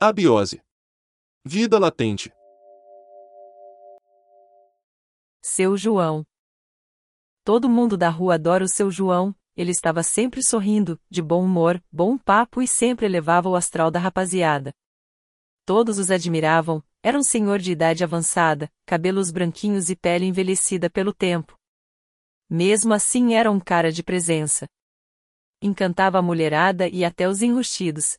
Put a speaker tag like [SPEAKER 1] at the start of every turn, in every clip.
[SPEAKER 1] Abiose. Vida latente.
[SPEAKER 2] Seu João. Todo mundo da rua adora o seu João, ele estava sempre sorrindo, de bom humor, bom papo e sempre elevava o astral da rapaziada. Todos os admiravam, era um senhor de idade avançada, cabelos branquinhos e pele envelhecida pelo tempo. Mesmo assim era um cara de presença. Encantava a mulherada e até os enrustidos.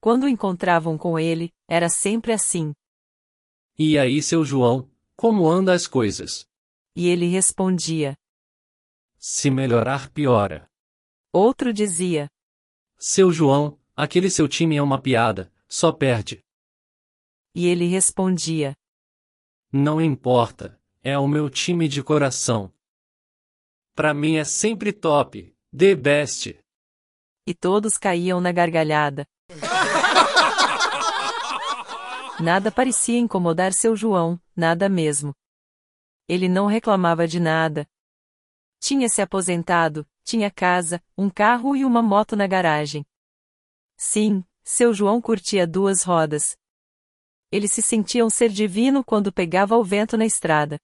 [SPEAKER 2] Quando encontravam com ele, era sempre assim.
[SPEAKER 3] E aí, seu João, como anda as coisas?
[SPEAKER 2] E ele respondia:
[SPEAKER 3] Se melhorar, piora.
[SPEAKER 2] Outro dizia:
[SPEAKER 3] Seu João, aquele seu time é uma piada, só perde.
[SPEAKER 2] E ele respondia:
[SPEAKER 3] Não importa, é o meu time de coração. Pra mim é sempre top, the best.
[SPEAKER 2] E todos caíam na gargalhada. Nada parecia incomodar seu João, nada mesmo. Ele não reclamava de nada. Tinha se aposentado, tinha casa, um carro e uma moto na garagem. Sim, seu João curtia duas rodas. Ele se sentia um ser divino quando pegava o vento na estrada.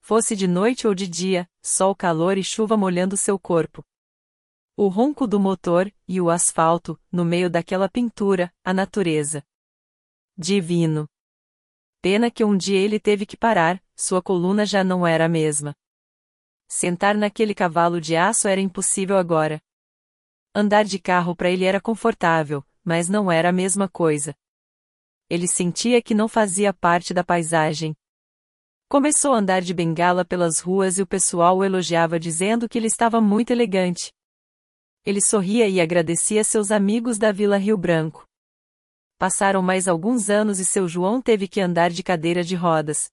[SPEAKER 2] Fosse de noite ou de dia, sol calor e chuva molhando seu corpo. O ronco do motor, e o asfalto, no meio daquela pintura, a natureza. Divino. Pena que um dia ele teve que parar, sua coluna já não era a mesma. Sentar naquele cavalo de aço era impossível agora. Andar de carro para ele era confortável, mas não era a mesma coisa. Ele sentia que não fazia parte da paisagem. Começou a andar de bengala pelas ruas e o pessoal o elogiava dizendo que ele estava muito elegante. Ele sorria e agradecia seus amigos da Vila Rio Branco. Passaram mais alguns anos e seu João teve que andar de cadeira de rodas.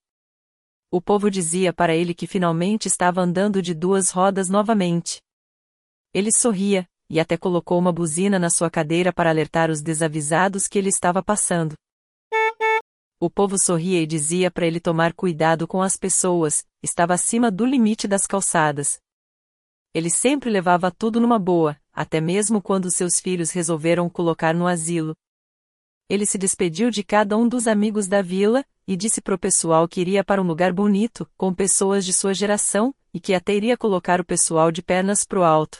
[SPEAKER 2] O povo dizia para ele que finalmente estava andando de duas rodas novamente. Ele sorria, e até colocou uma buzina na sua cadeira para alertar os desavisados que ele estava passando. O povo sorria e dizia para ele tomar cuidado com as pessoas, estava acima do limite das calçadas. Ele sempre levava tudo numa boa, até mesmo quando seus filhos resolveram colocar no asilo. Ele se despediu de cada um dos amigos da vila, e disse pro pessoal que iria para um lugar bonito, com pessoas de sua geração, e que até iria colocar o pessoal de pernas pro alto.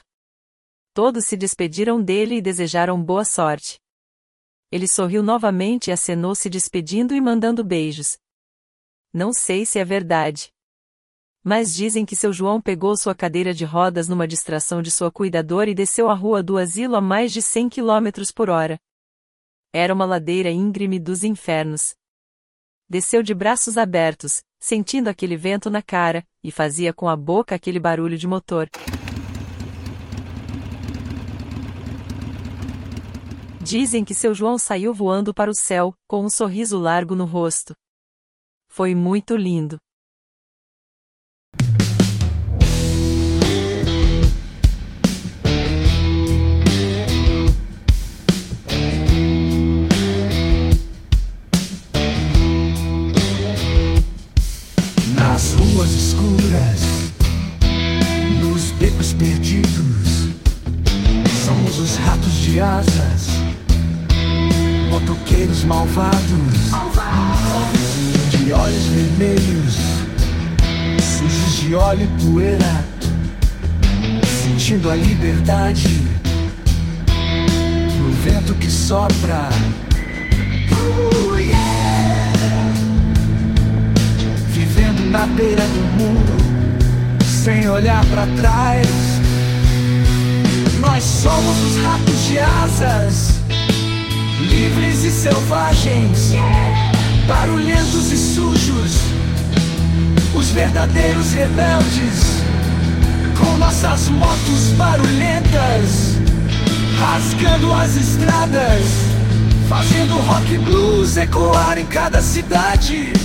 [SPEAKER 2] Todos se despediram dele e desejaram boa sorte. Ele sorriu novamente e acenou se despedindo e mandando beijos. Não sei se é verdade. Mas dizem que seu João pegou sua cadeira de rodas numa distração de sua cuidadora e desceu a rua do asilo a mais de 100 km por hora. Era uma ladeira íngreme dos infernos. Desceu de braços abertos, sentindo aquele vento na cara, e fazia com a boca aquele barulho de motor. Dizem que seu João saiu voando para o céu, com um sorriso largo no rosto. Foi muito lindo.
[SPEAKER 4] Perdidos, somos os ratos de asas, motoqueiros malvados, de olhos vermelhos, sujos de óleo e poeira, sentindo a liberdade no vento que sopra. Yeah. na beira do mundo, sem olhar para trás. Somos os ratos de asas, livres e selvagens, barulhentos e sujos, os verdadeiros rebeldes, com nossas motos barulhentas, rasgando as estradas, fazendo rock blues ecoar em cada cidade.